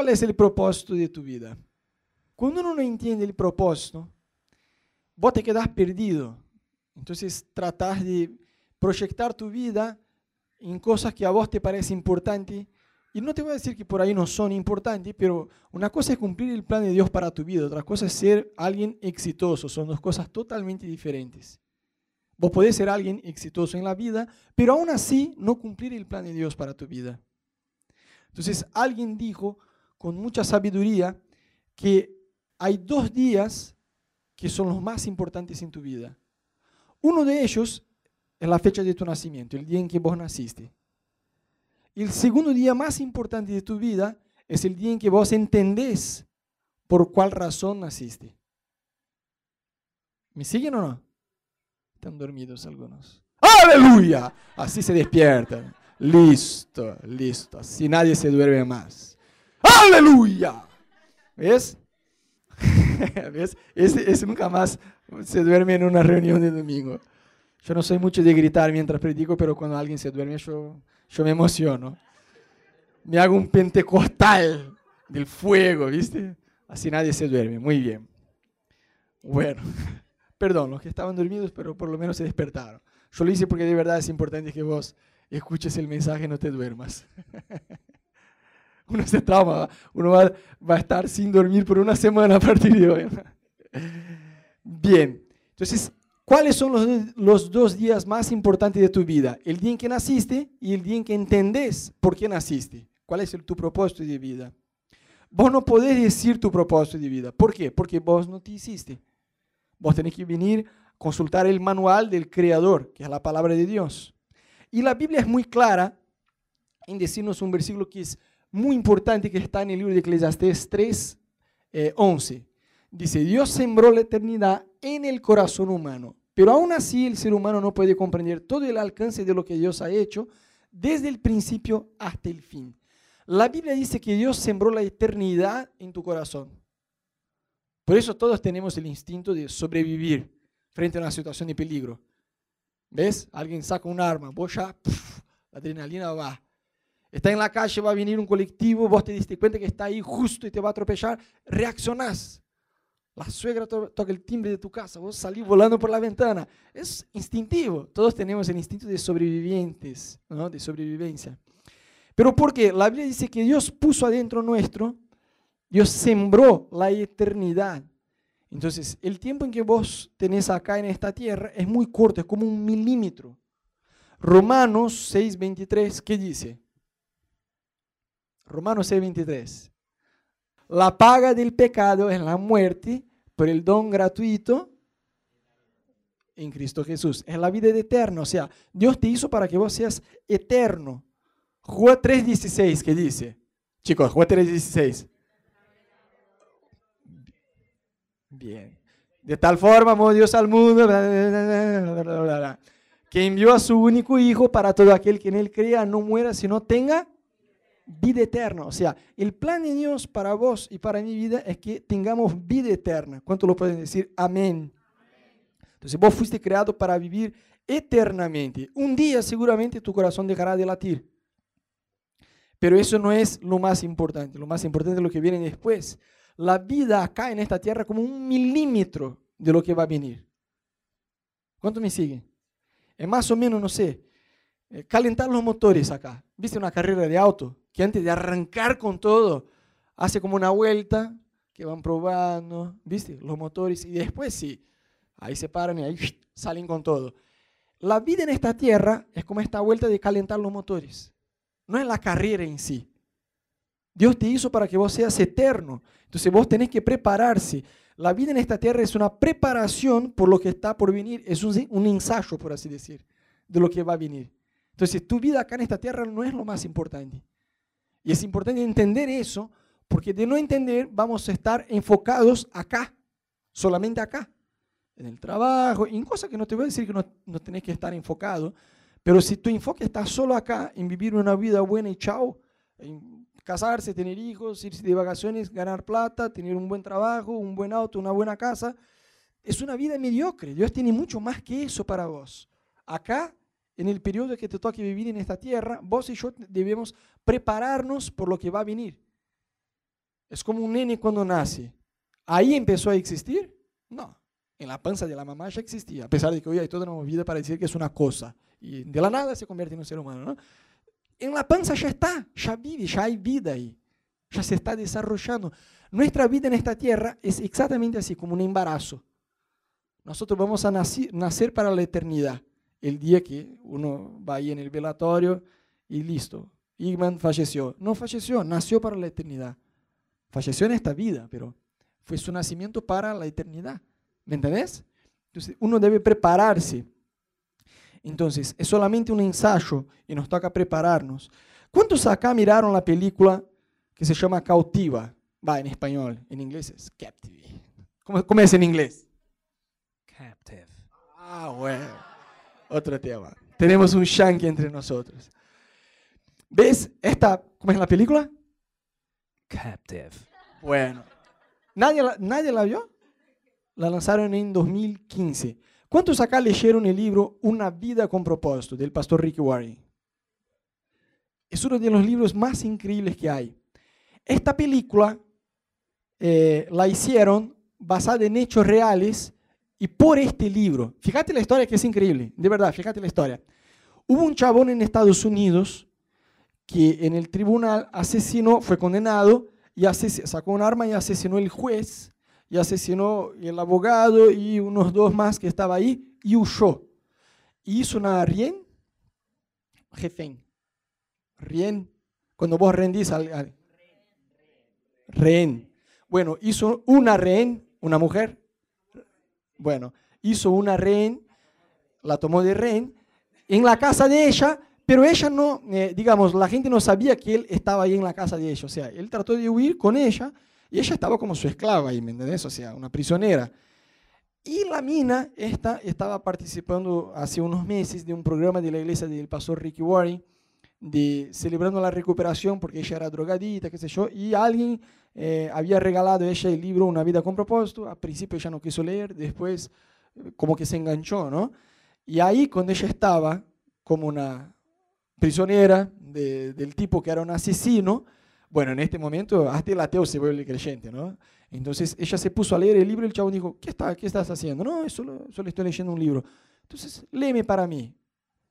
¿cuál es el propósito de tu vida? Cuando uno no entiende el propósito, vos te quedas perdido. Entonces tratas de proyectar tu vida en cosas que a vos te parece importante. Y no te voy a decir que por ahí no son importantes, pero una cosa es cumplir el plan de Dios para tu vida, otra cosa es ser alguien exitoso. Son dos cosas totalmente diferentes. Vos podés ser alguien exitoso en la vida, pero aún así no cumplir el plan de Dios para tu vida. Entonces alguien dijo con mucha sabiduría que hay dos días que son los más importantes en tu vida. Uno de ellos es la fecha de tu nacimiento, el día en que vos naciste. El segundo día más importante de tu vida es el día en que vos entendés por cuál razón naciste. ¿Me siguen o no? Están dormidos algunos. ¡Aleluya! Así se despiertan. Listo, listo. Así nadie se duerme más. ¡Aleluya! ¿Ves? ¿Ves? Ese, nunca más se duerme en una reunión de domingo. Yo no soy mucho de gritar mientras predico, pero cuando alguien se duerme yo, yo me emociono. Me hago un pentecostal del fuego, ¿viste? Así nadie se duerme. Muy bien. Bueno. Perdón, los que estaban dormidos, pero por lo menos se despertaron. Yo lo hice porque de verdad es importante que vos escuches el mensaje y no te duermas. uno se trauma, uno va, a estar sin dormir por una semana a partir de hoy. Bien, entonces, ¿cuáles son los, los, dos días más importantes de tu vida? El día en que naciste y el día en que entendés por qué naciste. ¿Cuál es tu propósito de vida? Vos no podés decir tu propósito de vida. ¿Por qué? Porque vos no te hiciste. Vos tenés que venir a consultar el manual del Creador, que es la palabra de Dios. Y la Biblia es muy clara en decirnos un versículo que es muy importante, que está en el libro de Eclesiastés 3, 11. Eh, Dice, Dios sembró la eternidad en el corazón humano, pero aún así el ser humano no puede comprender todo el alcance de lo que Dios ha hecho desde el principio hasta el fin. La Biblia dice que Dios sembró la eternidad en tu corazón. Por eso todos tenemos el instinto de sobrevivir frente a una situación de peligro. ¿Ves? Alguien saca un arma, vos ya, la adrenalina va. Está en la calle, va a venir un colectivo, vos te diste cuenta que está ahí justo y te va a atropellar, reaccionás. La suegra toca el timbre de tu casa, vos salís volando por la ventana. Es instintivo. Todos tenemos el instinto de sobrevivientes, ¿no? de sobrevivencia. Pero porque la Biblia dice que Dios puso adentro nuestro Dios sembró la eternidad. Entonces, el tiempo en que vos tenés acá en esta tierra es muy corto, es como un milímetro. Romanos 6:23, ¿qué dice? Romanos 6:23. La paga del pecado es la muerte, pero el don gratuito en Cristo Jesús es la vida eterna. O sea, Dios te hizo para que vos seas eterno. Juan 3:16, ¿qué dice? Chicos, Juan 3:16. Bien. De tal forma amó Dios al mundo que envió a su único hijo para todo aquel que en él crea no muera, sino tenga vida eterna. O sea, el plan de Dios para vos y para mi vida es que tengamos vida eterna. ¿Cuánto lo pueden decir? Amén. Entonces vos fuiste creado para vivir eternamente. Un día seguramente tu corazón dejará de latir. Pero eso no es lo más importante. Lo más importante es lo que viene después la vida acá en esta tierra como un milímetro de lo que va a venir. ¿Cuánto me siguen? Es más o menos, no sé, eh, calentar los motores acá. ¿Viste una carrera de auto? Que antes de arrancar con todo, hace como una vuelta, que van probando, ¿viste? Los motores, y después sí, ahí se paran y ahí salen con todo. La vida en esta tierra es como esta vuelta de calentar los motores. No es la carrera en sí. Dios te hizo para que vos seas eterno. Entonces vos tenés que prepararse. La vida en esta tierra es una preparación por lo que está por venir. Es un, ensayo, por así decir, de lo que va a venir. Entonces tu vida acá en esta tierra no es lo más importante. Y es importante entender eso, porque de no entender vamos a estar enfocados acá, solamente acá, en el trabajo, en cosas que no te voy a decir que no, no tenés que estar enfocado, pero si tu enfoque está solo acá, en vivir una vida buena y chao, casarse, tener hijos, irse de vacaciones, ganar plata, tener un buen trabajo, un buen auto, una buena casa. Es una vida mediocre. Dios tiene mucho más que eso para vos. Acá, en el periodo que te toque vivir en esta tierra, vos y yo debemos prepararnos por lo que va a venir. Es como un nene cuando nace. ¿Ahí empezó a existir? No. En la panza de la mamá ya existía, a pesar de que hoy hay toda una vida para decir que es una cosa. Y de la nada se convierte en un ser humano. ¿no? En la panza ya está, ya vive, ya hay vida ahí. Ya se está desarrollando. Nuestra vida en esta tierra es exactamente así, como un embarazo. Nosotros vamos a nacer, nacer para la eternidad. El día que uno va ahí en el velatorio y listo. Igman falleció. No falleció, nació para la eternidad. Falleció en esta vida, pero fue su nacimiento para la eternidad. ¿Me entendés? Entonces, uno debe prepararse. Entonces, es solamente un ensayo y nos toca prepararnos. ¿Cuántos acá miraron la película que se llama Cautiva? Va, en español. En inglés es Captive. ¿Cómo, cómo es en inglés? Captive. Ah, bueno. Otro tema. Tenemos un shanky entre nosotros. ¿Ves esta? ¿Cómo es la película? Captive. Bueno. ¿Nadie la, ¿Nadie la vio? La lanzaron en 2015. ¿Cuántos acá leyeron el libro Una vida con propósito del pastor Ricky Warren? Es uno de los libros más increíbles que hay. Esta película eh, la hicieron basada en hechos reales y por este libro. Fíjate la historia que es increíble, de verdad, fíjate la historia. Hubo un chabón en Estados Unidos que en el tribunal asesinó, fue condenado y sacó un arma y asesinó el juez y asesinó el abogado y unos dos más que estaba ahí y huyó. Y hizo una rien, jefe, rien, cuando vos rendís al, al rehén. Bueno, hizo una rehén, una mujer. Bueno, hizo una rehén, la tomó de rehén en la casa de ella, pero ella no, eh, digamos, la gente no sabía que él estaba ahí en la casa de ella. O sea, él trató de huir con ella y ella estaba como su esclava ahí, ¿me entendés? O sea, una prisionera. Y la mina esta estaba participando hace unos meses de un programa de la iglesia del pastor Ricky Warren, de celebrando la recuperación porque ella era drogadita, qué sé yo, y alguien eh, había regalado a ella el libro Una vida con propósito. Al principio ella no quiso leer, después eh, como que se enganchó, ¿no? Y ahí cuando ella estaba como una prisionera de, del tipo que era un asesino, bueno, en este momento hasta el ateo se vuelve creyente, ¿no? Entonces ella se puso a leer el libro y el chavo dijo, ¿qué, está, qué estás haciendo? No, solo, solo estoy leyendo un libro. Entonces, léeme para mí.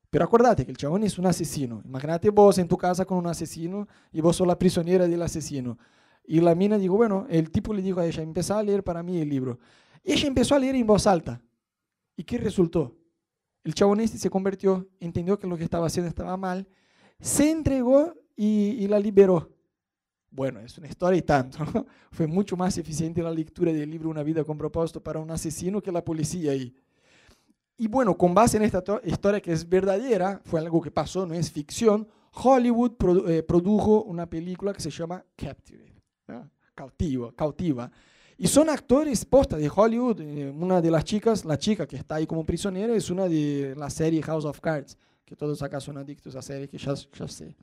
Pero acuérdate que el chabón es un asesino. Imagínate vos en tu casa con un asesino y vos sos la prisionera del asesino. Y la mina dijo, bueno, el tipo le dijo a ella, empezá a leer para mí el libro. Ella empezó a leer en voz alta. ¿Y qué resultó? El chabón este se convirtió, entendió que lo que estaba haciendo estaba mal, se entregó y, y la liberó. Bueno, es una historia y tanto. Fue mucho más eficiente la lectura del libro Una vida con propósito para un asesino que la policía ahí. Y bueno, con base en esta historia que es verdadera, fue algo que pasó, no es ficción, Hollywood produ eh, produjo una película que se llama Captive, ¿no? cautiva, cautiva. Y son actores posta de Hollywood. Eh, una de las chicas, la chica que está ahí como prisionera, es una de la serie House of Cards, que todos acá son adictos a serie, que ya, ya sé.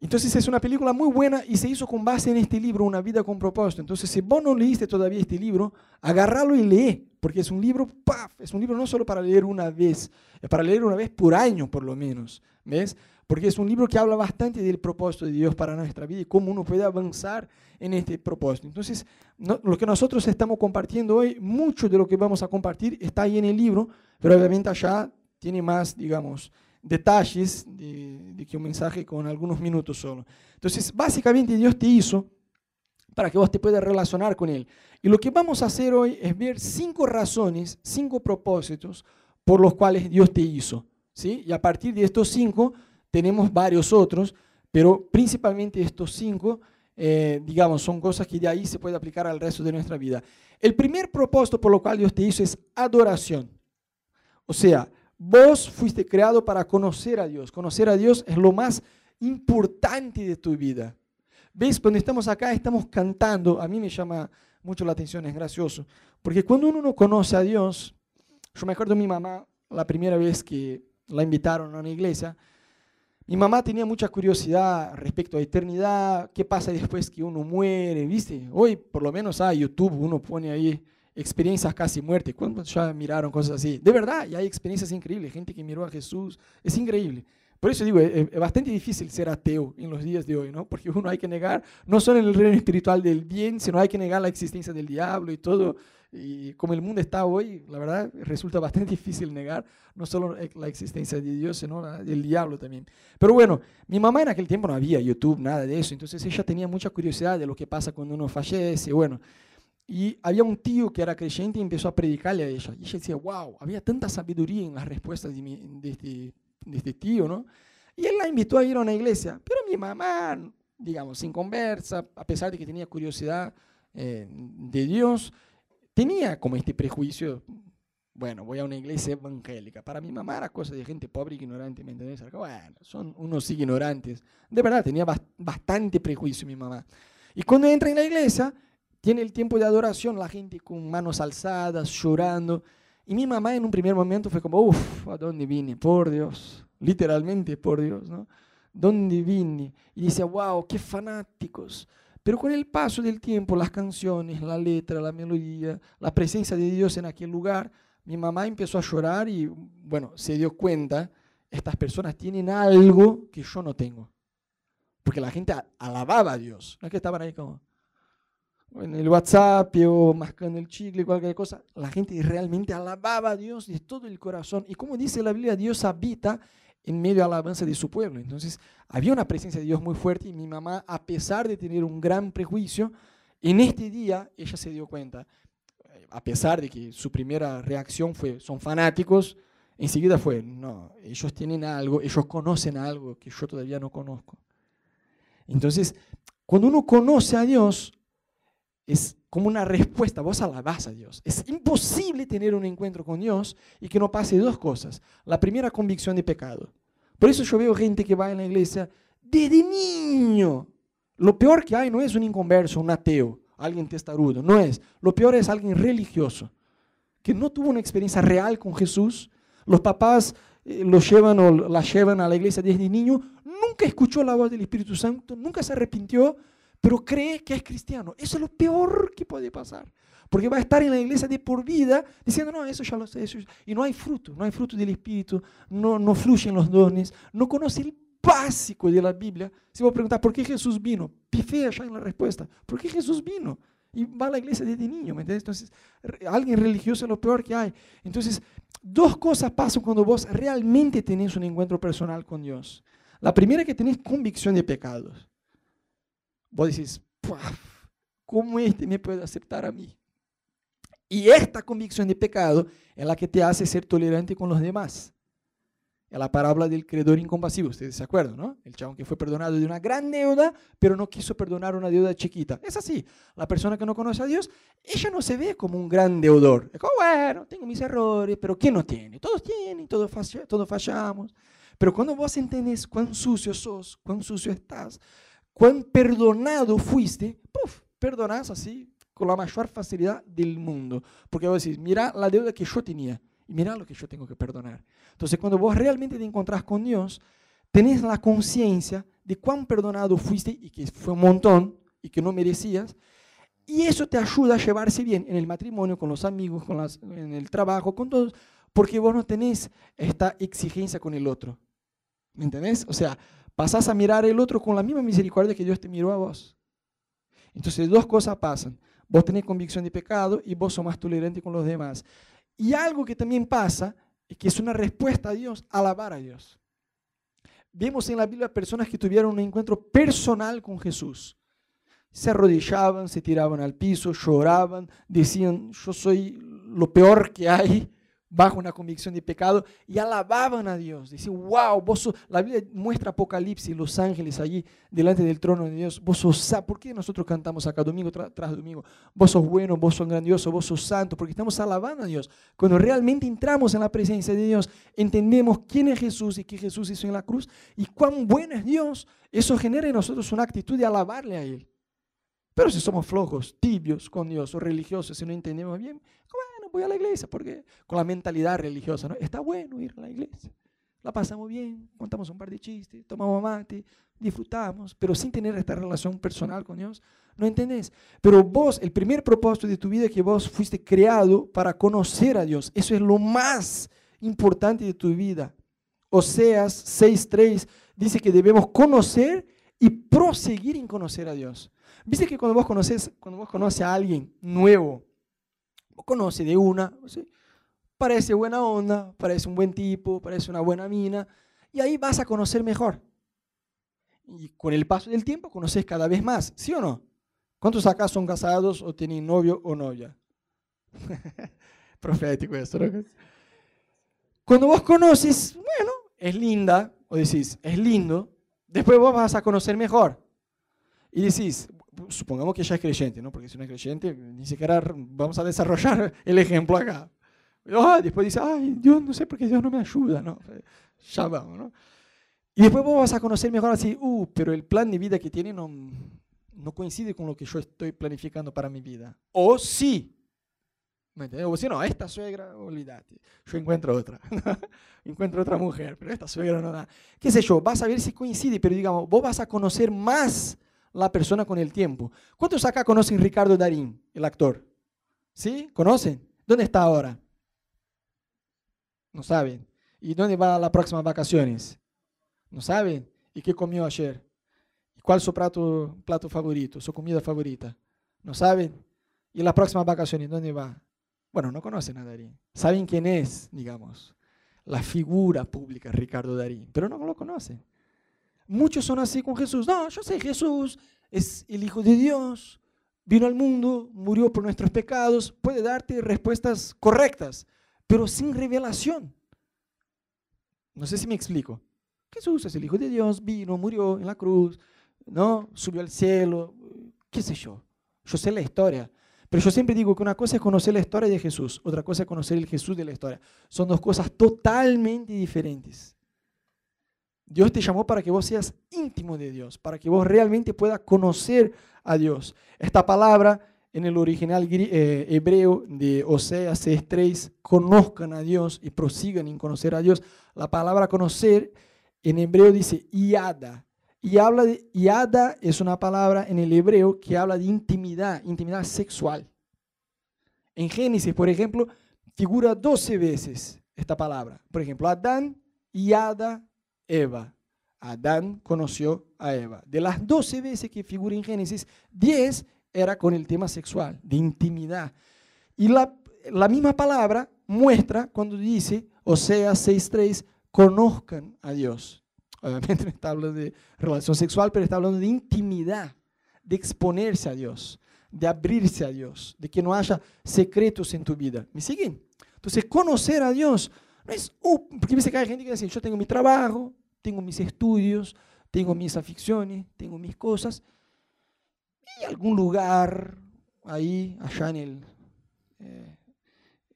Entonces es una película muy buena y se hizo con base en este libro, Una vida con propósito. Entonces si vos no leíste todavía este libro, agárralo y lee, porque es un libro, ¡paf! es un libro no solo para leer una vez, es para leer una vez por año por lo menos, ¿ves? Porque es un libro que habla bastante del propósito de Dios para nuestra vida y cómo uno puede avanzar en este propósito. Entonces, no, lo que nosotros estamos compartiendo hoy, mucho de lo que vamos a compartir está ahí en el libro, pero obviamente allá tiene más, digamos, detalles de, de, que un mensaje con algunos minutos solo. Entonces, básicamente Dios te hizo para que vos te puedas relacionar con Él. Y lo que vamos a hacer hoy es ver cinco razones, cinco propósitos por los cuales Dios te hizo. ¿sí? Y a partir de estos cinco tenemos varios otros, pero principalmente estos cinco, eh, digamos, son cosas que de ahí se puede aplicar al resto de nuestra vida. El primer propósito por lo cual Dios te hizo es adoración. O sea, Vos fuiste creado para conocer a Dios. Conocer a Dios es lo más importante de tu vida. ¿Ves? Cuando estamos acá, estamos cantando. A mí me llama mucho la atención, es gracioso. Porque cuando uno no conoce a Dios, yo me acuerdo de mi mamá, la primera vez que la invitaron a una iglesia, mi mamá tenía mucha curiosidad respecto a eternidad, qué pasa después que uno muere, ¿viste? Hoy por lo menos a YouTube uno pone ahí experiencias casi muerte. ¿Cuántos ya miraron cosas así? De verdad, y hay experiencias increíbles, gente que miró a Jesús, es increíble. Por eso digo, es, es bastante difícil ser ateo en los días de hoy, ¿no? Porque uno hay que negar, no solo el reino espiritual del bien, sino hay que negar la existencia del diablo y todo. Y como el mundo está hoy, la verdad, resulta bastante difícil negar no solo la existencia de Dios, sino la del diablo también. Pero bueno, mi mamá en aquel tiempo no había YouTube, nada de eso, entonces ella tenía mucha curiosidad de lo que pasa cuando uno fallece, bueno. Y había un tío que era creyente y empezó a predicarle a ella. Y ella decía, wow, había tanta sabiduría en las respuestas de, mi, de, este, de este tío, ¿no? Y él la invitó a ir a una iglesia. Pero mi mamá, digamos, sin conversa, a pesar de que tenía curiosidad eh, de Dios, tenía como este prejuicio, bueno, voy a una iglesia evangélica. Para mi mamá era cosa de gente pobre y ignorante, ¿me entendés? Bueno, son unos ignorantes. De verdad, tenía bastante prejuicio mi mamá. Y cuando entra en la iglesia, tiene el tiempo de adoración, la gente con manos alzadas, llorando. Y mi mamá en un primer momento fue como, uff, ¿a dónde vine? Por Dios, literalmente por Dios, ¿no? ¿Dónde vine? Y dice, wow, qué fanáticos. Pero con el paso del tiempo, las canciones, la letra, la melodía, la presencia de Dios en aquel lugar, mi mamá empezó a llorar y, bueno, se dio cuenta, estas personas tienen algo que yo no tengo. Porque la gente alababa a Dios, no es que estaban ahí como, en el WhatsApp o mascando el chicle, cualquier cosa, la gente realmente alababa a Dios de todo el corazón. Y como dice la Biblia, Dios habita en medio de la alabanza de su pueblo. Entonces, había una presencia de Dios muy fuerte y mi mamá, a pesar de tener un gran prejuicio, en este día ella se dio cuenta, a pesar de que su primera reacción fue, son fanáticos, enseguida fue, no, ellos tienen algo, ellos conocen algo que yo todavía no conozco. Entonces, cuando uno conoce a Dios, es como una respuesta, vos alabás a Dios. Es imposible tener un encuentro con Dios y que no pase dos cosas. La primera, convicción de pecado. Por eso yo veo gente que va en la iglesia desde niño. Lo peor que hay no es un inconverso, un ateo, alguien testarudo, no es. Lo peor es alguien religioso, que no tuvo una experiencia real con Jesús. Los papás eh, lo llevan o la llevan a la iglesia desde niño, nunca escuchó la voz del Espíritu Santo, nunca se arrepintió, pero cree que es cristiano. Eso es lo peor que puede pasar. Porque va a estar en la iglesia de por vida diciendo, no, eso ya lo sé, eso y no hay fruto, no hay fruto del Espíritu, no, no fluyen los dones, no conoce el básico de la Biblia. Si vos preguntar, ¿por qué Jesús vino? Pifea ya en la respuesta. ¿Por qué Jesús vino? Y va a la iglesia desde niño, ¿me entiendes? Entonces, alguien religioso es lo peor que hay. Entonces, dos cosas pasan cuando vos realmente tenés un encuentro personal con Dios. La primera es que tenés convicción de pecados vos decís, ¿cómo este me puede aceptar a mí? Y esta convicción de pecado es la que te hace ser tolerante con los demás. Es la parábola del creador incompasivo, ustedes se acuerdan, ¿no? El chabón que fue perdonado de una gran deuda, pero no quiso perdonar una deuda chiquita. Es así, la persona que no conoce a Dios, ella no se ve como un gran deudor. Es como, bueno, tengo mis errores, pero ¿quién no tiene? Todos tienen, todos, todos fallamos. Pero cuando vos entendés cuán sucio sos, cuán sucio estás, cuán perdonado fuiste, puf, perdonás así con la mayor facilidad del mundo. Porque vos decís, mira la deuda que yo tenía y mira lo que yo tengo que perdonar. Entonces, cuando vos realmente te encontrás con Dios, tenés la conciencia de cuán perdonado fuiste y que fue un montón y que no merecías. Y eso te ayuda a llevarse bien en el matrimonio, con los amigos, con las, en el trabajo, con todos, porque vos no tenés esta exigencia con el otro. ¿Me entendés? O sea, pasás a mirar el otro con la misma misericordia que Dios te miró a vos. Entonces dos cosas pasan. Vos tenés convicción de pecado y vos sos más tolerante con los demás. Y algo que también pasa es que es una respuesta a Dios, alabar a Dios. Vemos en la Biblia personas que tuvieron un encuentro personal con Jesús. Se arrodillaban, se tiraban al piso, lloraban, decían, yo soy lo peor que hay, bajo una convicción de pecado y alababan a Dios. Decían, wow, vos la Biblia muestra Apocalipsis, los ángeles allí delante del trono de Dios. Vos sos, ¿por qué nosotros cantamos acá domingo tras domingo? Vos sos bueno, vos sos grandioso, vos sos santo, porque estamos alabando a Dios. Cuando realmente entramos en la presencia de Dios, entendemos quién es Jesús y qué Jesús hizo en la cruz y cuán bueno es Dios. Eso genera en nosotros una actitud de alabarle a Él. Pero si somos flojos, tibios con Dios o religiosos, si no entendemos bien, bueno, voy a la iglesia, porque con la mentalidad religiosa, ¿no? Está bueno ir a la iglesia. La pasamos bien, contamos un par de chistes, tomamos mate, disfrutamos, pero sin tener esta relación personal con Dios, ¿no entendés? Pero vos, el primer propósito de tu vida es que vos fuiste creado para conocer a Dios. Eso es lo más importante de tu vida. Oseas 6.3 dice que debemos conocer y proseguir en conocer a Dios. Viste que cuando vos conoces, cuando vos conoces a alguien nuevo, vos conoces de una, ¿sí? parece buena onda, parece un buen tipo, parece una buena mina, y ahí vas a conocer mejor. Y con el paso del tiempo conoces cada vez más, ¿sí o no? ¿Cuántos acá son casados o tienen novio o novia? Profético esto, ¿no? Cuando vos conoces, bueno, es linda, o decís, es lindo, después vos vas a conocer mejor. Y decís, supongamos que ella es creyente, ¿no? Porque si no es creyente, ni siquiera vamos a desarrollar el ejemplo acá. Ah, después dice, ay, Dios, no sé por qué Dios no me ayuda, ¿no? Ya vamos, ¿no? Y después vos vas a conocer mejor así, uh, pero el plan de vida que tiene no, no coincide con lo que yo estoy planificando para mi vida. O sí. ¿Me entiendes? O si no, esta suegra, olvídate. Yo encuentro otra. encuentro otra mujer, pero esta suegra no da. ¿Qué sé yo? Vas a ver si coincide, pero digamos, vos vas a conocer más la persona con el tiempo. ¿Cuántos acá conocen Ricardo Darín, el actor? ¿Sí? ¿Conocen? ¿Dónde está ahora? No saben. ¿Y dónde va las próximas vacaciones? No saben. ¿Y qué comió ayer? ¿Cuál es su plato, plato favorito, su comida favorita? ¿No saben? ¿Y las próximas vacaciones dónde va? Bueno, no conocen a Darín. Saben quién es, digamos, la figura pública Ricardo Darín, pero no lo conocen. Muchos son así con Jesús. No, yo sé, Jesús es el Hijo de Dios, vino al mundo, murió por nuestros pecados, puede darte respuestas correctas, pero sin revelación. No sé si me explico. Jesús es el Hijo de Dios, vino, murió en la cruz, ¿no? Subió al cielo, qué sé yo. Yo sé la historia. Pero yo siempre digo que una cosa es conocer la historia de Jesús, otra cosa es conocer el Jesús de la historia. Son dos cosas totalmente diferentes. Dios te llamó para que vos seas íntimo de Dios, para que vos realmente puedas conocer a Dios. Esta palabra en el original eh, hebreo de Oseas 6.3, conozcan a Dios y prosigan en conocer a Dios. La palabra conocer en hebreo dice yada. Y habla de, yada es una palabra en el hebreo que habla de intimidad, intimidad sexual. En Génesis, por ejemplo, figura 12 veces esta palabra. Por ejemplo, Adán, yada, Eva. Adán conoció a Eva. De las 12 veces que figura en Génesis, 10 era con el tema sexual, de intimidad. Y la, la misma palabra muestra cuando dice, o sea, 6.3, conozcan a Dios. Obviamente no está hablando de relación sexual, pero está hablando de intimidad, de exponerse a Dios, de abrirse a Dios, de que no haya secretos en tu vida. ¿Me siguen? Entonces, conocer a Dios no es, uh, porque dice que hay gente que dice, yo tengo mi trabajo, tengo mis estudios, tengo mis aficiones, tengo mis cosas, y algún lugar ahí, allá en el, eh,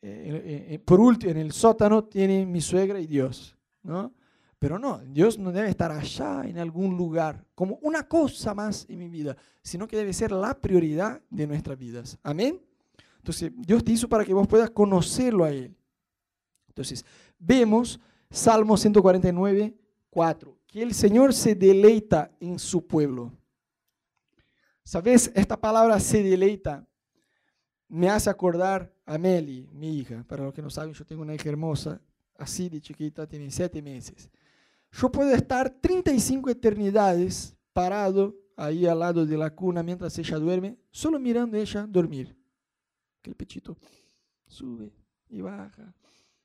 eh, eh, por último, en el sótano tiene mi suegra y Dios, ¿no? Pero no, Dios no debe estar allá en algún lugar como una cosa más en mi vida, sino que debe ser la prioridad de nuestras vidas. Amén. Entonces, Dios te hizo para que vos puedas conocerlo a Él. Entonces, vemos Salmo 149, 4, que el Señor se deleita en su pueblo. ¿Sabes? Esta palabra se deleita me hace acordar a Meli, mi hija. Para los que no saben, yo tengo una hija hermosa, así de chiquita, tiene siete meses. Yo puedo estar 35 eternidades parado ahí al lado de la cuna mientras ella duerme, solo mirando a ella dormir. Que el pechito sube y baja,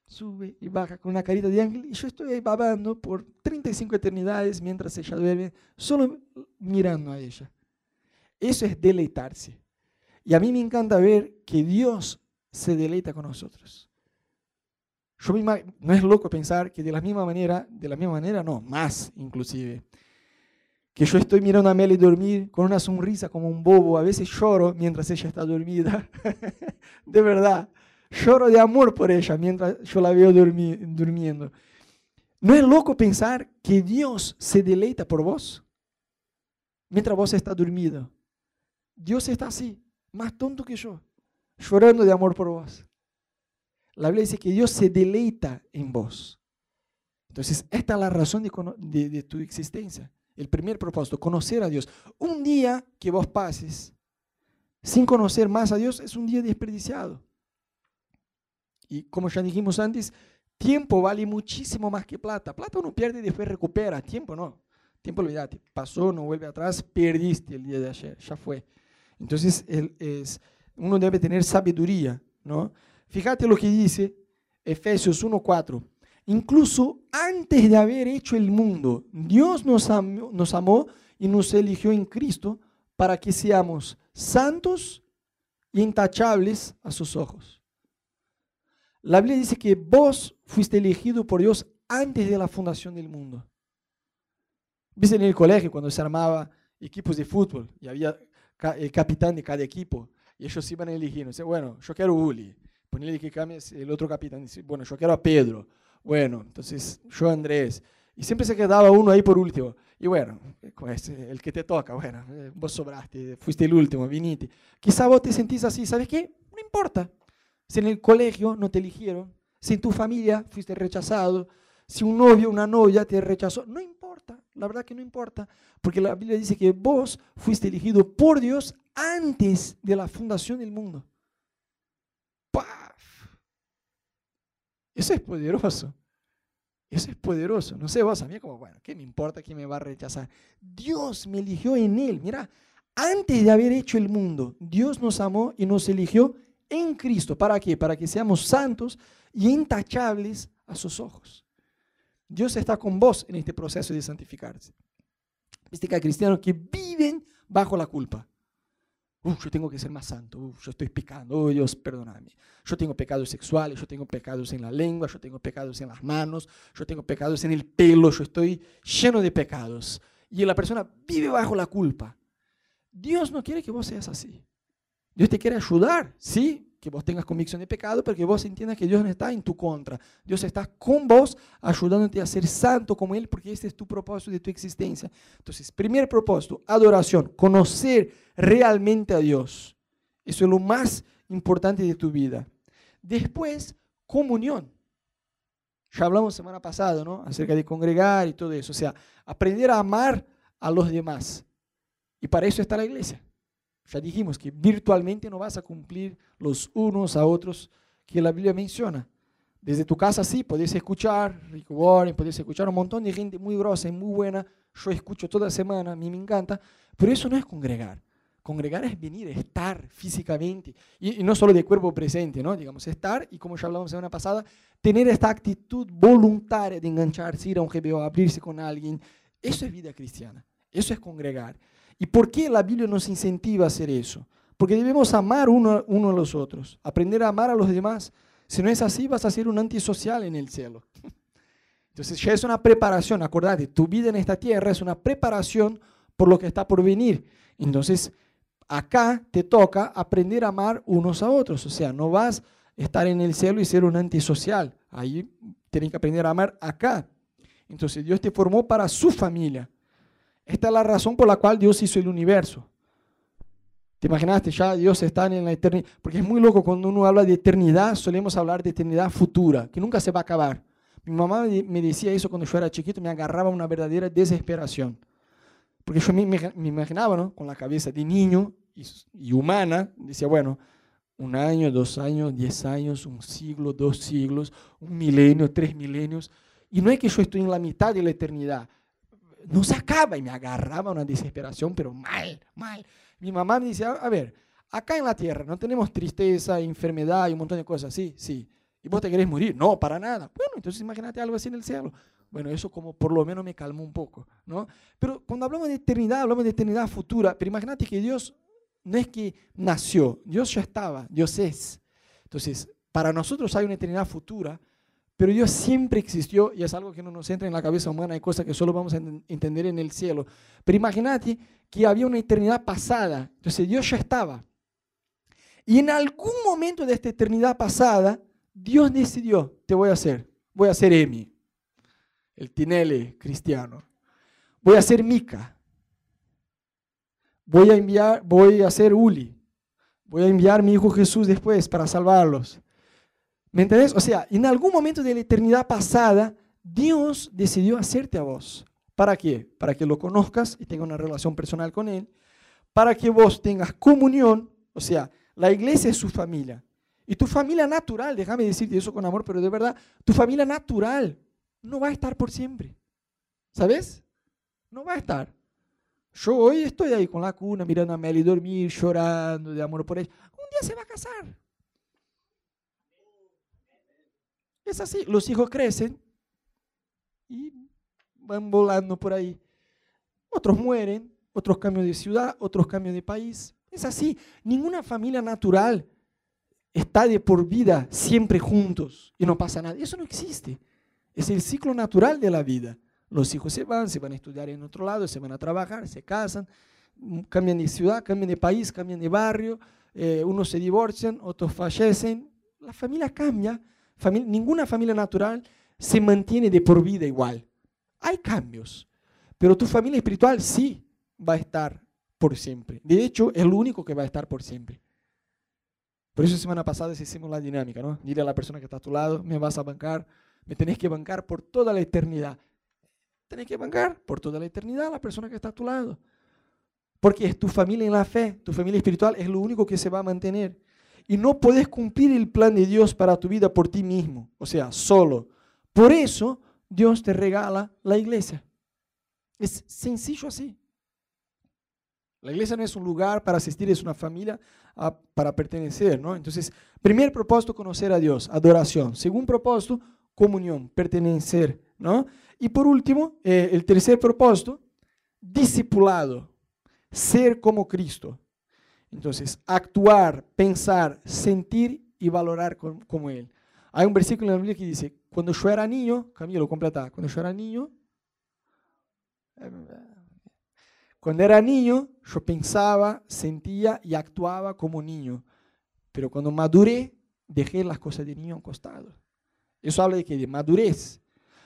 sube y baja con una carita de ángel y yo estoy ahí babando por 35 eternidades mientras ella duerme, solo mirando a ella. Eso es deleitarse. Y a mí me encanta ver que Dios se deleita con nosotros. Yo no es loco pensar que de la misma manera, de la misma manera no, más inclusive, que yo estoy mirando a Meli dormir con una sonrisa como un bobo, a veces lloro mientras ella está dormida, de verdad, lloro de amor por ella mientras yo la veo durmiendo. ¿No es loco pensar que Dios se deleita por vos mientras vos estás dormido? Dios está así, más tonto que yo, llorando de amor por vos. La Biblia dice que Dios se deleita en vos. Entonces, esta es la razón de, de, tu existencia. El primer propósito, conocer a Dios. Un día que vos pases sin conocer más a Dios es un día desperdiciado. Y como ya dijimos antes, Tiempo vale muchísimo más que plata. Plata uno pierde y después recupera. Tiempo no. Tiempo olvídate. Pasó, no vuelve atrás, perdiste el día de ayer. Ya fue. Entonces es, uno debe tener sabiduría. ¿no? Fíjate lo que dice Efesios 1.4. Incluso antes de haber hecho el mundo, Dios nos amó, nos amó y nos eligió en Cristo para que seamos santos y intachables a sus ojos. La Biblia dice que vos fuiste elegido por Dios antes de la fundación del mundo. Viste en el colegio cuando se armaba equipos de fútbol y había el capitán de cada equipo y ellos iban eligiendo. Dice, bueno, yo quiero Uli. Ponele que cambie el otro capitán. Dice, bueno, yo quiero a Pedro. Bueno, entonces yo Andrés. Y siempre se quedaba uno ahí por último. Y bueno, pues, el que te toca, bueno, eh, vos sobraste, fuiste el último, viniste. Quizá vos te sentís así, ¿sabes qué? No importa. Si en el colegio no te eligieron, si en tu familia fuiste rechazado, si un novio o una novia te rechazó, no importa, la verdad que no importa, porque la Biblia dice que vos fuiste elegido por Dios antes de la fundación del mundo. ¡Paf! Eso es poderoso. Eso es poderoso. No sé vos, a mí como, bueno, ¿qué me importa quién me va a rechazar? Dios me eligió en Él. Mira, antes de haber hecho el mundo, Dios nos amó y nos eligió en Cristo. ¿Para qué? Para que seamos santos y intachables a sus ojos. Dios está con vos en este proceso de santificarse. Viste que hay cristianos que viven bajo la culpa. Uf, yo tengo que ser más santo. Uf, yo estoy pecando. Oh, Dios, perdóname. Yo tengo pecados sexuales, yo tengo pecados en la lengua, yo tengo pecados en las manos, yo tengo pecados en el pelo, yo estoy lleno de pecados. Y la persona vive bajo la culpa. Dios no quiere que vos seas así. Dios te quiere ayudar, sí, que vos tengas convicción de pecado, pero que vos entiendas que Dios no está en tu contra. Dios está con vos, ayudándote a ser santo como Él, porque este es tu propósito de tu existencia. Entonces, primer propósito, adoración, conocer realmente a Dios. Eso es lo más importante de tu vida. Después, comunión. Ya hablamos semana pasada, ¿no? Acerca de congregar y todo eso. O sea, aprender a amar a los demás. Y para eso está la iglesia. Ya dijimos que virtualmente no vas a cumplir los unos a otros que la Biblia menciona. Desde tu casa sí, podés escuchar Rick Warren, podés escuchar un montón de gente muy grosa y muy buena. Yo escucho toda semana, a mí me encanta. Pero eso no es congregar. Congregar es venir, estar físicamente. Y, y no solo de cuerpo presente, ¿no? Digamos, estar y como ya hablamos semana pasada, tener esta actitud voluntaria de engancharse, ir a un GBO, abrirse con alguien. Eso es vida cristiana. Eso es congregar. ¿Y por qué la Biblia nos incentiva a hacer eso? Porque debemos amar uno, uno a los otros, aprender a amar a los demás. Si no es así, vas a ser un antisocial en el cielo. Entonces ya es una preparación, acordate, tu vida en esta tierra es una preparación por lo que está por venir. Entonces, acá te toca aprender a amar unos a otros. O sea, no vas a estar en el cielo y ser un antisocial. Ahí tienes que aprender a amar acá. Entonces, Dios te formó para su familia. Esta es la razón por la cual Dios hizo el universo. ¿Te imaginaste? Ya Dios está en la eternidad. Porque es muy loco cuando uno habla de eternidad, solemos hablar de eternidad futura, que nunca se va a acabar. Mi mamá me decía eso cuando yo era chiquito, me agarraba una verdadera desesperación. Porque yo me, imaginaba, ¿no? Con la cabeza de niño y, y humana, decía, bueno, un año, dos años, diez años, un siglo, dos siglos, un milenio, tres milenios. Y no es que yo estoy en la mitad de la eternidad, no se acaba y me agarraba una desesperación, pero mal, mal. Mi mamá me decía, a ver, acá en la tierra no tenemos tristeza, enfermedad y un montón de cosas, sí, sí. ¿Y vos te querés morir? No, para nada. Bueno, entonces imagínate algo así en el cielo. Bueno, eso como por lo menos me calmó un poco, ¿no? Pero cuando hablamos de eternidad, hablamos de eternidad futura, pero imagínate que Dios no es que nació, Dios ya estaba, Dios es. Entonces, para nosotros hay una eternidad futura, pero Dios siempre existió y es algo que no nos entra en la cabeza humana, hay cosas que solo vamos a enten- entender en el cielo. Pero imagínate que había una eternidad pasada, entonces Dios ya estaba. Y en algún momento de esta eternidad pasada, Dios decidió, te voy a hacer, voy a hacer Emi, el Tinele cristiano, voy a hacer Mica, voy a enviar, voy a hacer Uli, voy a enviar a mi hijo Jesús después para salvarlos. ¿Me entendés? O sea, en algún momento de la eternidad pasada, Dios decidió hacerte a vos. ¿Para qué? Para que lo conozcas y tengas una relación personal con Él. Para que vos tengas comunión, o sea, la iglesia es su familia. Y tu familia natural, déjame decirte eso con amor, pero de verdad, tu familia natural no va a estar por siempre. ¿Sabes? No va a estar. Yo hoy estoy ahí con la cuna, mirando a Meli dormir, llorando de amor por ella. Un día se va a casar. Es así. Los hijos crecen y van volando por ahí. Otros mueren, otros cambian de ciudad, otros cambian de país. Es así. Ninguna familia natural está de por vida siempre juntos y no pasa nada. Eso no existe. Es el ciclo natural de la vida. Los hijos se van, se van a estudiar en otro lado, se van a trabajar, se casan, cambian de ciudad, cambian de país, cambian de barrio, eh, unos se divorcian, otros fallecen. La familia cambia. Ninguna familia natural se mantiene de por vida igual. Hay cambios, pero tu familia espiritual sí va a estar por siempre. De hecho, es lo único que va a estar por siempre. Por eso semana pasada hicimos la dinámica, ¿no? Dile a la persona que está a tu lado, me vas a bancar, me tenés que bancar por toda la eternidad. Tenés que bancar por toda la eternidad a la persona que está a tu lado. Porque es tu familia en la fe, tu familia espiritual es lo único que se va a mantener. Y no puedes cumplir el plan de Dios para tu vida por ti mismo, o sea, solo. Por eso Dios te regala la iglesia. Es sencillo así. La iglesia no es un lugar para asistir, es una familia ah, para pertenecer, ¿no? Entonces, primer propósito, conocer a Dios, adoración. Segundo propósito, comunión, pertenecer, ¿no? Y por último, eh, el tercer propósito, discipulado, ser como Cristo. Entonces, actuar, pensar, sentir y valorar como Él. Hay un versículo en la Biblia que dice, cuando yo era niño, Camilo, completa, cuando yo era niño, cuando era niño, yo pensaba, sentía y actuaba como niño. Pero cuando maduré, dejé las cosas de niño a un costado. Eso habla de que de madurez.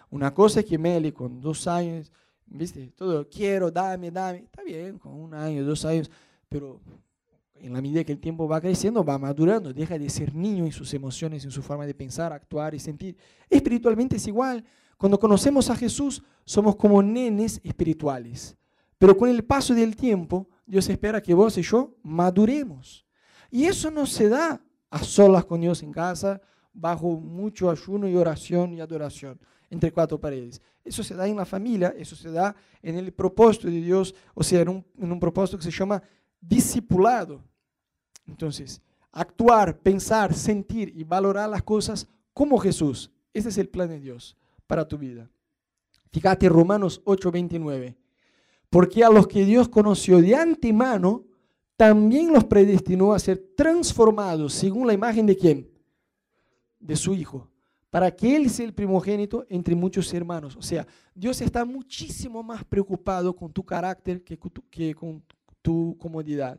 Una cosa es que Meli con dos años, viste, todo, quiero, dame, dame. Está bien, con un año, dos años, pero en la medida que el tiempo va creciendo, va madurando, deja de ser niño en sus emociones, en su forma de pensar, actuar y sentir. Espiritualmente es igual. Cuando conocemos a Jesús, somos como nenes espirituales. Pero con el paso del tiempo, Dios espera que vos y yo maduremos. Y eso no se da a solas con Dios en casa, bajo mucho ayuno y oración y adoración entre cuatro paredes. Eso se da en la familia, eso se da en el propósito de Dios, o sea, en un, en un propósito que se llama discipulado. Entonces, actuar, pensar, sentir y valorar las cosas como Jesús. Ese es el plan de Dios para tu vida. Fíjate Romanos 8:29. Porque a los que Dios conoció de antemano, también los predestinó a ser transformados según la imagen de quién? De su Hijo. Para que Él sea el primogénito entre muchos hermanos. O sea, Dios está muchísimo más preocupado con tu carácter que, que con tu comodidad.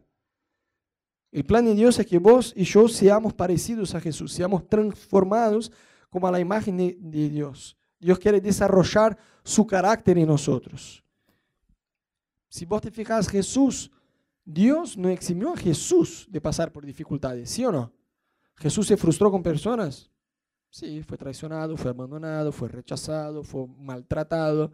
El plan de Dios es que vos y yo seamos parecidos a Jesús, seamos transformados como a la imagen de, Dios. Dios quiere desarrollar su carácter en nosotros. Si vos te fijas, Jesús, Dios no eximió a Jesús de pasar por dificultades, ¿sí o no? Jesús se frustró con personas. Sí, fue traicionado, fue abandonado, fue rechazado, fue maltratado.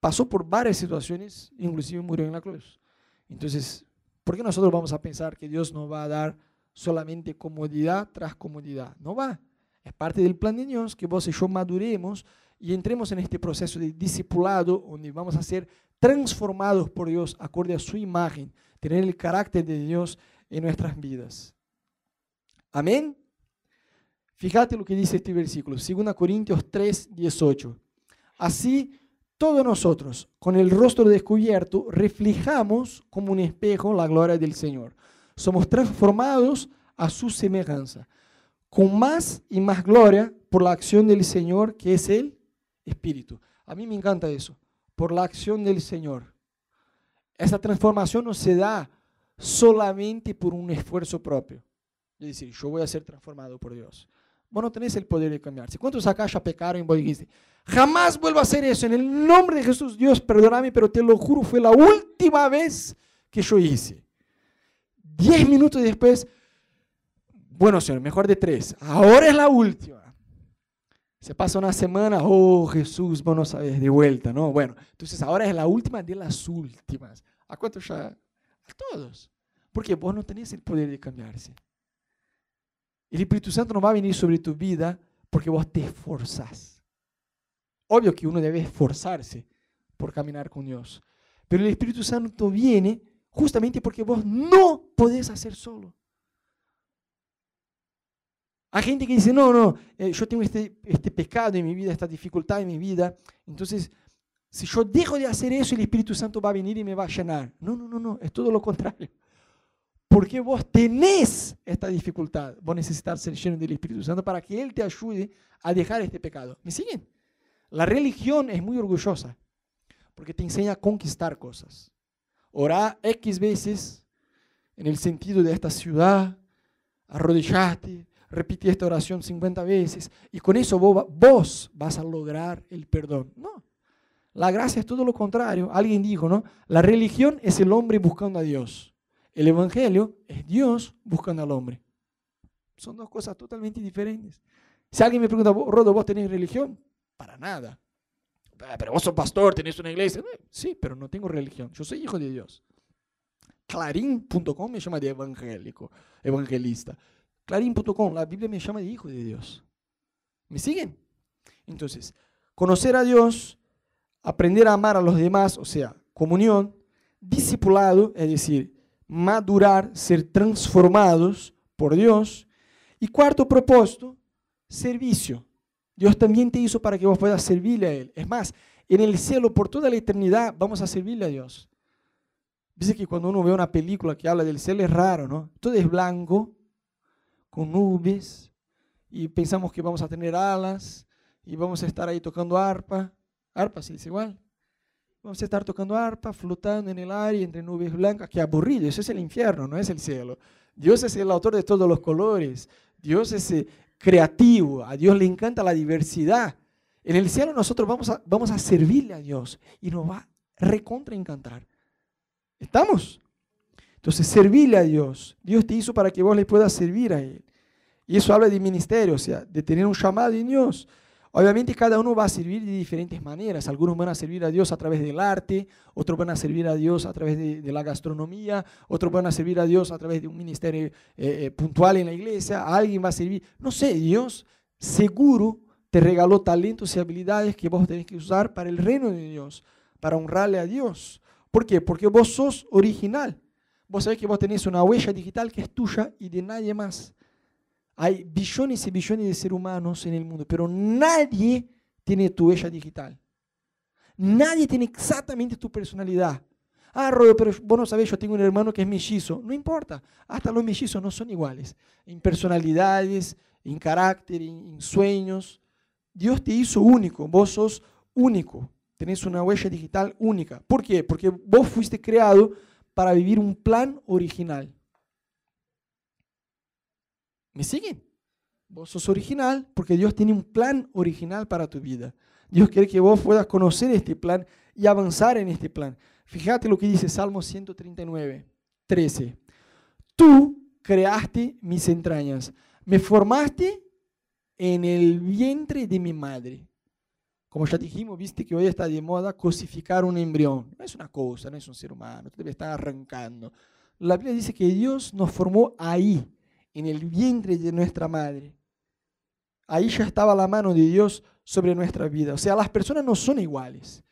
Pasó por varias situaciones, inclusive murió en la cruz. Entonces, ¿por qué nosotros vamos a pensar que Dios nos va a dar solamente comodidad tras comodidad? No va. Es parte del plan de Dios que vos y yo maduremos y entremos en este proceso de discipulado donde vamos a ser transformados por Dios acorde a su imagen, tener el carácter de Dios en nuestras vidas. Amén. Fíjate lo que dice este versículo, 2 Corintios 3, 18. Así, todos nosotros, con el rostro descubierto, reflejamos como un espejo la gloria del Señor. Somos transformados a su semejanza, con más y más gloria por la acción del Señor, que es el Espíritu. A mí me encanta eso por la acción del Señor. Esa transformación no se da solamente por un esfuerzo propio. Es decir, yo voy a ser transformado por Dios. Vos no tenés el poder de cambiarse. ¿Cuántos acá ya pecaron y vos dijiste, jamás vuelvo a hacer eso? En el nombre de Jesús, Dios, perdóname, pero te lo juro, fue la última vez que yo hice. Diez minutos después, bueno, Señor, mejor de tres. Ahora es la última. Se pasa una semana, oh Jesús, vos no sabes, de vuelta, ¿no? Bueno, entonces ahora es la última de las últimas. ¿A cuántos ya? A todos. Porque vos no tenés el poder de cambiarse. El Espíritu Santo no va a venir sobre tu vida porque vos te esforzás. Obvio que uno debe esforzarse por caminar con Dios. Pero el Espíritu Santo viene justamente porque vos no podés hacer solo. Hay gente que dice, no, no, eh, yo tengo este, este pecado en mi vida, esta dificultad en mi vida. Entonces, si yo dejo de hacer eso, el Espíritu Santo va a venir y me va a llenar. No, no, no, no, es todo lo contrario. Porque vos tenés esta dificultad. Vos necesitas ser lleno del Espíritu Santo para que Él te ayude a dejar este pecado. ¿Me siguen? La religión es muy orgullosa porque te enseña a conquistar cosas. Orar X veces en el sentido de esta ciudad, arrodillarte, repetir esta oración 50 veces y con eso vos, vos vas a lograr el perdón. No, la gracia es todo lo contrario. Alguien dijo, ¿no? La religión es el hombre buscando a Dios. El evangelio es Dios buscando al hombre. Son dos cosas totalmente diferentes. Si alguien me pregunta, Rodo, ¿vos tenés religión? Para nada. Ah, pero vos sos pastor, tenés una iglesia. Sí, pero no tengo religión. Yo soy hijo de Dios. Clarín.com me llama de evangélico, evangelista. Clarín.com, la Biblia me llama de hijo de Dios. ¿Me siguen? Entonces, conocer a Dios, aprender a amar a los demás, o sea, comunión, discipulado, es decir, madurar, ser transformados por Dios. Y cuarto propósito, servicio. Dios también te hizo para que vos puedas servirle a Él. Es más, en el cielo por toda la eternidad vamos a servirle a Dios. Dice que cuando uno ve una película que habla del cielo es raro, ¿no? Todo es blanco, con nubes y pensamos que vamos a tener alas y vamos a estar ahí tocando arpa. Arpa se dice igual. Vamos a estar tocando arpa, flotando en el aire entre nubes blancas. Qué aburrido, eso es el infierno, no es el cielo. Dios es el autor de todos los colores. Dios es eh, creativo. A Dios le encanta la diversidad. En el cielo nosotros vamos a, vamos a servirle a Dios y nos va a recontra encantar. ¿Estamos? Entonces, servirle a Dios. Dios te hizo para que vos le puedas servir a Él. Y eso habla de ministerio, o sea, de tener un llamado en Dios. Obviamente cada uno va a servir de diferentes maneras. Algunos van a servir a Dios a través del arte, otros van a servir a Dios a través de, la gastronomía, otros van a servir a Dios a través de un ministerio eh, eh, puntual en la iglesia, alguien va a servir. No sé, Dios seguro te regaló talentos y habilidades que vos tenés que usar para el reino de Dios, para honrarle a Dios. ¿Por qué? Porque vos sos original. Vos sabés que vos tenés una huella digital que es tuya y de nadie más. Hay billones y billones de seres humanos en el mundo, pero nadie tiene tu huella digital. Nadie tiene exactamente tu personalidad. Ah, Rodo, pero vos no sabés, yo tengo un hermano que es mellizo. No importa, hasta los mellizos no son iguales. En personalidades, en carácter, en sueños. Dios te hizo único, vos sos único. Tenés una huella digital única. ¿Por qué? Porque vos fuiste creado para vivir un plan original. ¿Me siguen? Vos sos original porque Dios tiene un plan original para tu vida. Dios quiere que vos puedas conocer este plan y avanzar en este plan. Fíjate lo que dice Salmo 139, 13. Tú creaste mis entrañas, me formaste en el vientre de mi madre. Como ya dijimos, viste que hoy está de moda cosificar un embrión. No es una cosa, no es un ser humano, debe estar arrancando. La Biblia dice que Dios nos formó ahí, en el vientre de nuestra madre. Ahí ya estaba la mano de Dios sobre nuestra vida. O sea, las personas no son iguales.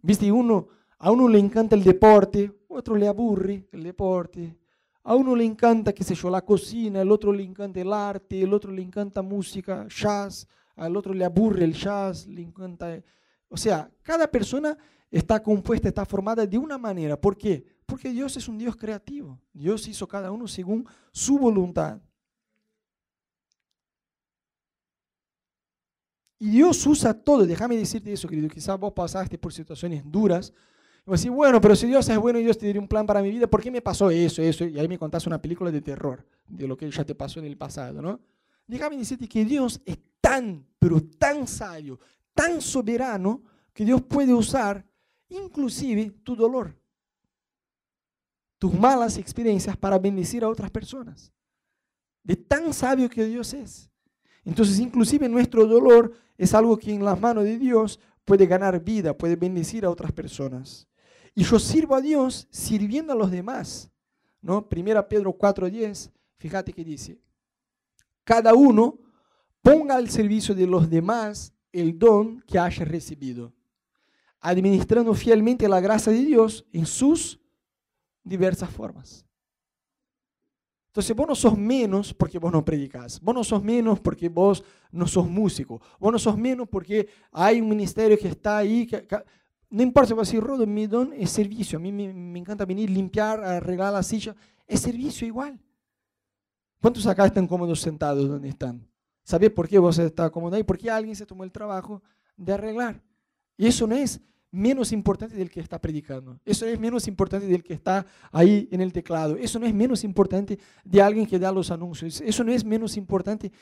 Viste, uno, a uno le encanta el deporte, otro le aburre el deporte. A uno le encanta, qué sé yo, la cocina, al otro le encanta el arte, el otro le encanta música, jazz, al otro le aburre el jazz, le encanta... O sea, cada persona está compuesta, está formada de una manera. ¿Por qué? Porque Dios es un Dios creativo. Dios hizo cada uno según su voluntad. Y Dios usa todo. Déjame decirte eso, querido. Quizás vos pasaste por situaciones duras. Y vos decís, bueno, pero si Dios es bueno y Dios te dio un plan para mi vida, ¿por qué me pasó eso, eso? Y ahí me contás una película de terror, de lo que ya te pasó en el pasado, ¿no? Déjame decirte que Dios es tan, pero tan sabio, tan soberano, que Dios puede usar inclusive tu dolor, tus malas experiencias para bendecir a otras personas. De tan sabio que Dios es. Entonces, inclusive nuestro dolor es algo que en las manos de Dios puede ganar vida, puede bendecir a otras personas. Y yo sirvo a Dios sirviendo a los demás. ¿no? Primera Pedro 4:10, fíjate que dice, cada uno ponga al servicio de los demás el don que haya recibido, administrando fielmente la gracia de Dios en sus diversas formas. Entonces vos no sos menos porque vos no predicás, vos no sos menos porque vos no sos músico, vos no sos menos porque hay un ministerio que está ahí. Que, que, no importa, vas a decir, Rodo, mi don es servicio, a mí me, me encanta venir, limpiar, arreglar la silla, es servicio igual. ¿Cuántos acá están cómodos sentados donde están? ¿Sabés por qué vos estás cómodo ahí? Porque alguien se tomó el trabajo de arreglar. Y eso no es menos importante del que está predicando. Eso no es menos importante del que está ahí en el teclado. Eso no es menos importante de alguien que da los anuncios. Eso no es menos importante.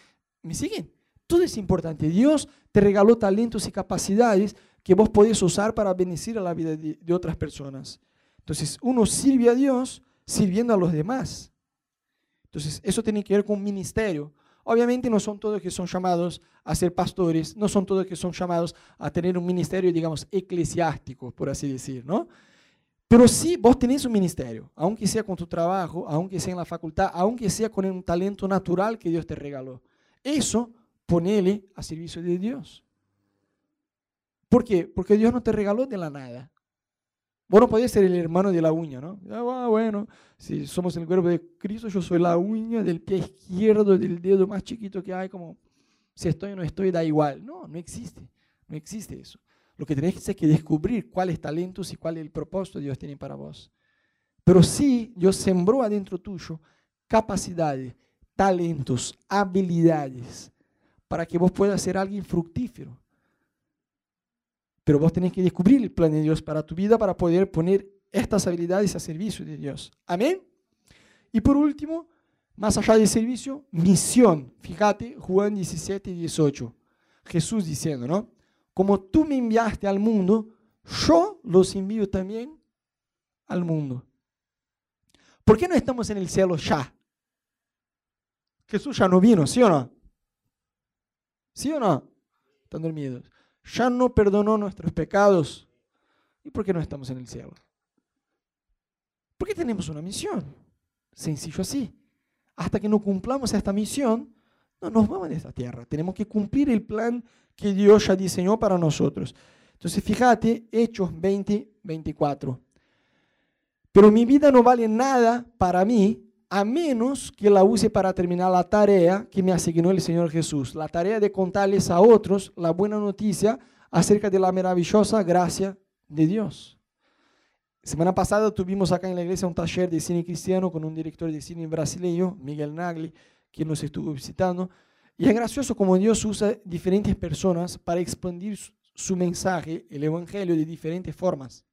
¿Me siguen? Todo es importante. Dios te regaló talentos y capacidades que vos podés usar para bendecir a la vida de, otras personas. Entonces, uno sirve a Dios sirviendo a los demás. Entonces, eso tiene que ver con ministerio. Obviamente no son todos que son llamados a ser pastores, no son todos que son llamados a tener un ministerio, digamos, eclesiástico, por así decir, ¿no? Pero sí, vos tenés un ministerio, aunque sea con tu trabajo, aunque sea en la facultad, aunque sea con un talento natural que Dios te regaló. Eso, ponele a servicio de Dios. ¿Por qué? Porque Dios no te regaló de la nada. Vos no podés ser el hermano de la uña, ¿no? Ah, bueno, si somos el cuerpo de Cristo, yo soy la uña del pie izquierdo, del dedo más chiquito que hay, como si estoy o no estoy, da igual. No, no existe, no existe eso. Lo que tenés que descubrir cuáles talentos y cuál es el propósito que Dios tiene para vos. Pero sí, Dios sembró adentro tuyo capacidades, talentos, habilidades, para que vos puedas ser alguien fructífero. Pero vos tenés que descubrir el plan de Dios para tu vida para poder poner estas habilidades a servicio de Dios. Amén. Y por último, más allá del servicio, misión. Fíjate, Juan 17 y 18. Jesús diciendo, ¿no? Como tú me enviaste al mundo, yo los envío también al mundo. ¿Por qué no estamos en el cielo ya? Jesús ya no vino, ¿sí o no? ¿Sí o no? Están dormidos. Ya no perdonó nuestros pecados. ¿Y por qué no estamos en el cielo? Porque tenemos una misión. Sencillo así. Hasta que no cumplamos esta misión, no nos vamos de esta tierra. Tenemos que cumplir el plan que Dios ya diseñó para nosotros. Entonces, fíjate, Hechos 20, 24. Pero mi vida no vale nada para mí a menos que la use para terminar la tarea que me asignó el Señor Jesús. La tarea de contarles a otros la buena noticia acerca de la maravillosa gracia de Dios. Semana pasada tuvimos acá en la iglesia un taller de cine cristiano con un director de cine brasileño, Miguel Nagli, quien nos estuvo visitando. Y es gracioso como Dios usa diferentes personas para expandir su mensaje, el Evangelio, de diferentes formas.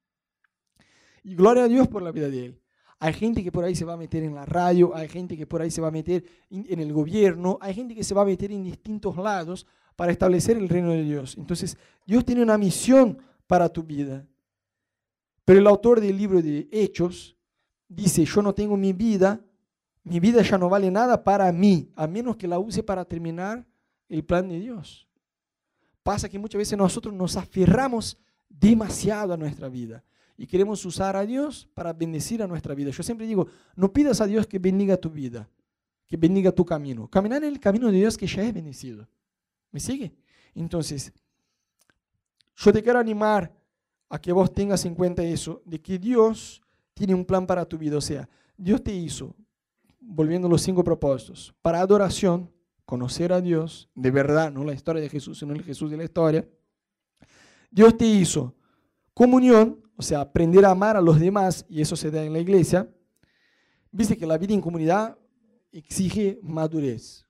Y gloria a Dios por la vida de él. Hay gente que por ahí se va a meter en la radio, hay gente que por ahí se va a meter en el gobierno, hay gente que se va a meter en distintos lados para establecer el reino de Dios. Entonces, Dios tiene una misión para tu vida. Pero el autor del libro de Hechos dice, yo no tengo mi vida, mi vida ya no vale nada para mí, a menos que la use para terminar el plan de Dios. Pasa que muchas veces nosotros nos aferramos demasiado a nuestra vida y queremos usar a Dios para bendecir a nuestra vida. Yo siempre digo, no pidas a Dios que bendiga tu vida, que bendiga tu camino. Caminar en el camino de Dios que ya es bendecido. ¿Me sigue? Entonces, yo te quiero animar a que vos tengas en cuenta eso, de que Dios tiene un plan para tu vida. O sea, Dios te hizo, volviendo a los cinco propósitos, para adoración, conocer a Dios, de verdad, no la historia de Jesús, sino el Jesús de la historia. Dios te hizo comunión, o sea, aprender a amar a los demás, y eso se da en la iglesia. Viste que la vida en comunidad exige madurez.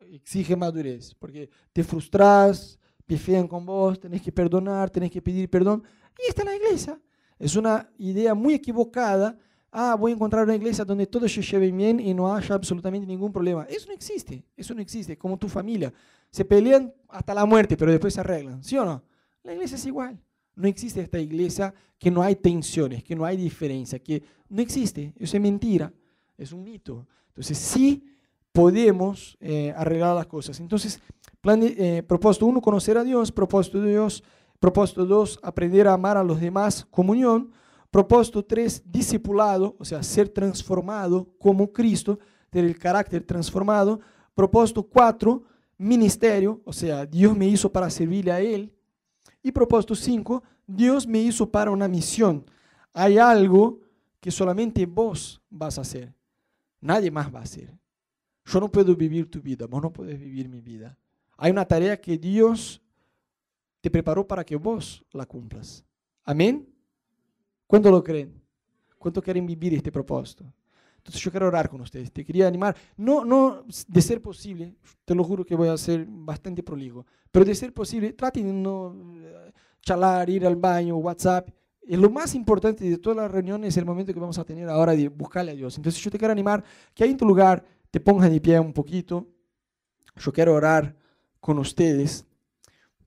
Exige madurez, porque te frustras, pifean con vos, tenés que perdonar, tenés que pedir perdón. Y está la iglesia. Es una idea muy equivocada. Ah, voy a encontrar una iglesia donde todos se lleven bien y no haya absolutamente ningún problema. Eso no existe. Eso no existe. Como tu familia. Se pelean hasta la muerte, pero después se arreglan. ¿Sí o no? La iglesia es igual. No existe esta iglesia que no hay tensiones, que no hay diferencia, que no existe. Eso es mentira. Es un mito. Entonces, sí podemos eh, arreglar las cosas. Entonces, plan de, eh, propósito uno, conocer a Dios. Propósito dos, propósito dos, aprender a amar a los demás, comunión. Propósito tres, discipulado, o sea, ser transformado como Cristo, tener el carácter transformado. Propósito 4, ministerio, o sea, Dios me hizo para servirle a Él. Y propósito 5, Dios me hizo para una misión. Hay algo que solamente vos vas a hacer. Nadie más va a hacer. Yo no puedo vivir tu vida, vos no puedes vivir mi vida. Hay una tarea que Dios te preparó para que vos la cumplas. Amén. ¿Cuánto lo creen? ¿Cuánto quieren vivir este propósito? Entonces yo quiero orar con ustedes. Te quería animar, no, no de ser posible, te lo juro que voy a ser bastante prolijo, pero de ser posible, traten de no eh, charlar, ir al baño, WhatsApp. Y lo más importante de todas las reuniones es el momento que vamos a tener ahora de buscarle a Dios. Entonces yo te quiero animar que ahí en tu lugar te pongas de pie un poquito. Yo quiero orar con ustedes,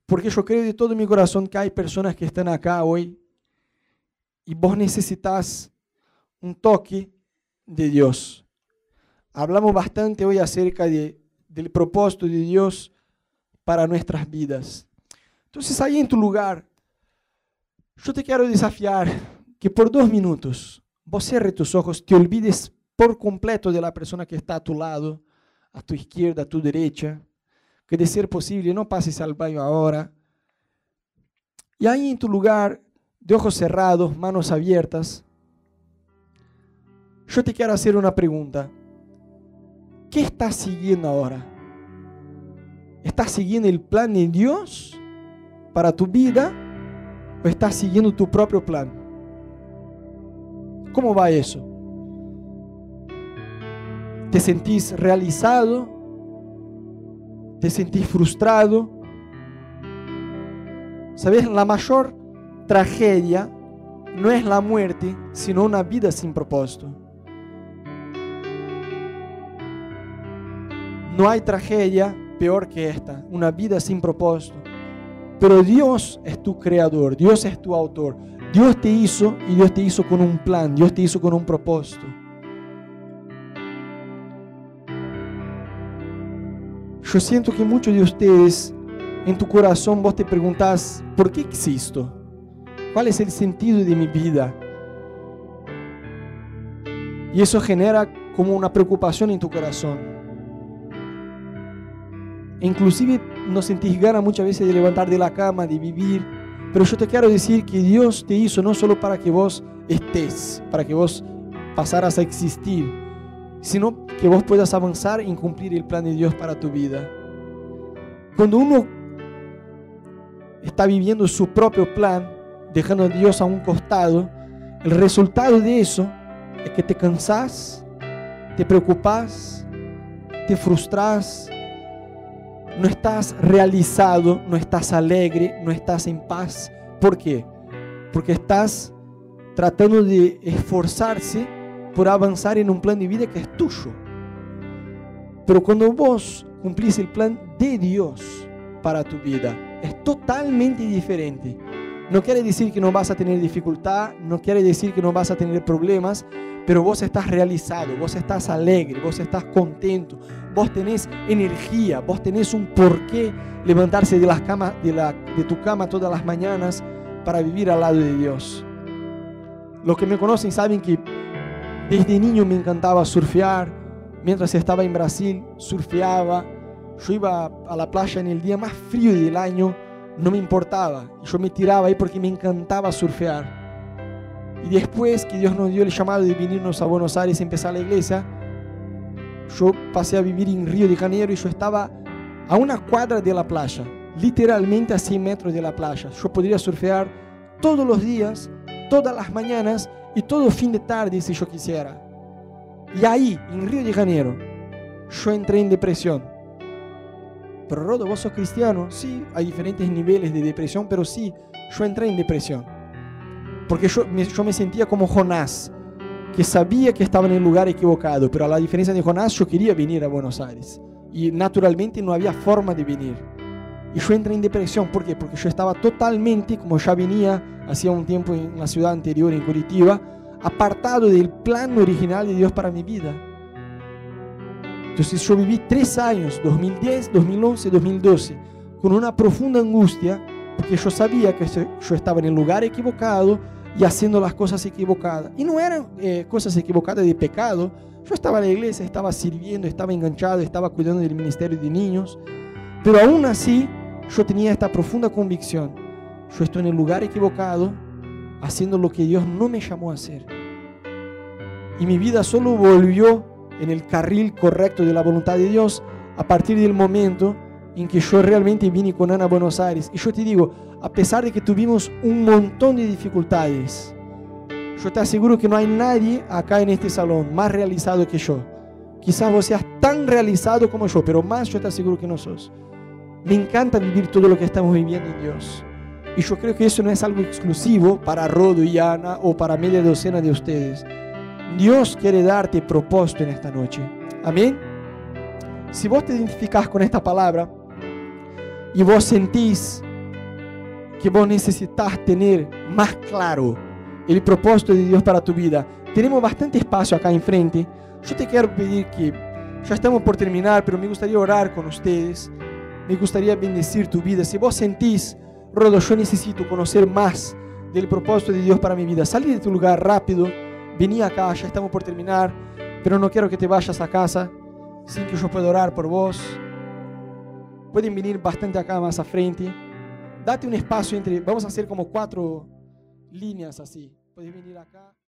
porque yo creo de todo mi corazón que hay personas que están acá hoy y vos necesitas un toque de Dios. Hablamos bastante hoy acerca de, del propósito de Dios para nuestras vidas. Entonces ahí en tu lugar, yo te quiero desafiar que por dos minutos vos cierres tus ojos, te olvides por completo de la persona que está a tu lado, a tu izquierda, a tu derecha, que de ser posible no pases al baño ahora. Y ahí en tu lugar, de ojos cerrados, manos abiertas, yo te quiero hacer una pregunta. ¿Qué estás siguiendo ahora? ¿Estás siguiendo el plan de Dios para tu vida o estás siguiendo tu propio plan? ¿Cómo va eso? ¿Te sentís realizado? ¿Te sentís frustrado? ¿Sabes? La mayor tragedia no es la muerte, sino una vida sin propósito. No hay tragedia peor que esta, una vida sin propósito. Pero Dios es tu creador, Dios es tu autor. Dios te hizo y Dios te hizo con un plan, Dios te hizo con un propósito. Yo siento que muchos de ustedes en tu corazón vos te preguntas, ¿por qué existo? ¿Cuál es el sentido de mi vida? Y eso genera como una preocupación en tu corazón. Inclusive no sentís ganas muchas veces de levantar de la cama, de vivir. Pero yo te quiero decir que Dios te hizo no solo para que vos estés, para que vos pasaras a existir, sino que vos puedas avanzar en cumplir el plan de Dios para tu vida. Cuando uno está viviendo su propio plan, dejando a Dios a un costado, el resultado de eso es que te cansás, te preocupas, te frustras, no estás realizado, no estás alegre, no estás en paz. ¿Por qué? Porque estás tratando de esforzarse por avanzar en un plan de vida que es tuyo. Pero cuando vos cumplís el plan de Dios para tu vida, es totalmente diferente. No quiere decir que no vas a tener dificultad, no quiere decir que no vas a tener problemas, pero vos estás realizado, vos estás alegre, vos estás contento, vos tenés energía, vos tenés un porqué levantarse de, las camas, de, de tu cama todas las mañanas para vivir al lado de Dios. Los que me conocen saben que desde niño me encantaba surfear, mientras estaba en Brasil surfeaba, yo iba a la playa en el día más frío del año, no me importaba, yo me tiraba ahí porque me encantaba surfear. Y después que Dios nos dio el llamado de venirnos a Buenos Aires y empezar la iglesia, yo pasé a vivir en Río de Janeiro y yo estaba a una cuadra de la playa, literalmente a 100 metros de la playa. Yo podría surfear todos los días, todas las mañanas y todo fin de tarde si yo quisiera. Y ahí, en Río de Janeiro, yo entré en depresión. Pero Rodo, vos sos cristiano. Sí, hay diferentes niveles de depresión, pero sí, yo entré en depresión. Porque yo me, yo me sentía como Jonás, que sabía que estaba en el lugar equivocado, pero a la diferencia de Jonás, yo quería venir a Buenos Aires. Y naturalmente no había forma de venir. Y yo entré en depresión, ¿por qué? Porque yo estaba totalmente, como ya venía hacía un tiempo en la ciudad anterior, en Curitiba, apartado del plan original de Dios para mi vida. Entonces yo viví tres años, 2010, 2011, 2012, con una profunda angustia, porque yo sabía que yo estaba en el lugar equivocado, y haciendo las cosas equivocadas. Y no eran eh, cosas equivocadas de pecado. Yo estaba en la iglesia, estaba sirviendo, estaba enganchado, estaba cuidando del ministerio de niños. Pero aún así, yo tenía esta profunda convicción. Yo estoy en el lugar equivocado, haciendo lo que Dios no me llamó a hacer. Y mi vida solo volvió en el carril correcto de la voluntad de Dios a partir del momento en que yo realmente vine con Ana a Buenos Aires. Y yo te digo, a pesar de que tuvimos un montón de dificultades, yo te aseguro que no hay nadie acá en este salón más realizado que yo. Quizás vos seas tan realizado como yo, pero más yo te aseguro que no sos. Me encanta vivir todo lo que estamos viviendo en Dios. Y yo creo que eso no es algo exclusivo para Rodo y Ana o para media docena de ustedes. Dios quiere darte propósito en esta noche. Amén. Si vos te identificás con esta palabra y vos sentís que vos necesitas tener más claro el propósito de Dios para tu vida, tenemos bastante espacio acá enfrente. Yo te quiero pedir que ya estamos por terminar, pero me gustaría orar con ustedes. Me gustaría bendecir tu vida. Si vos sentís, Rodo, yo necesito conocer más del propósito de Dios para mi vida, salí de tu lugar rápido. Vení acá, ya estamos por terminar, pero no quiero que te vayas a casa sin que yo pueda orar por vos. Pueden venir bastante acá más a frente. Date un espacio entre, vamos a hacer como cuatro líneas así. Puedes venir acá.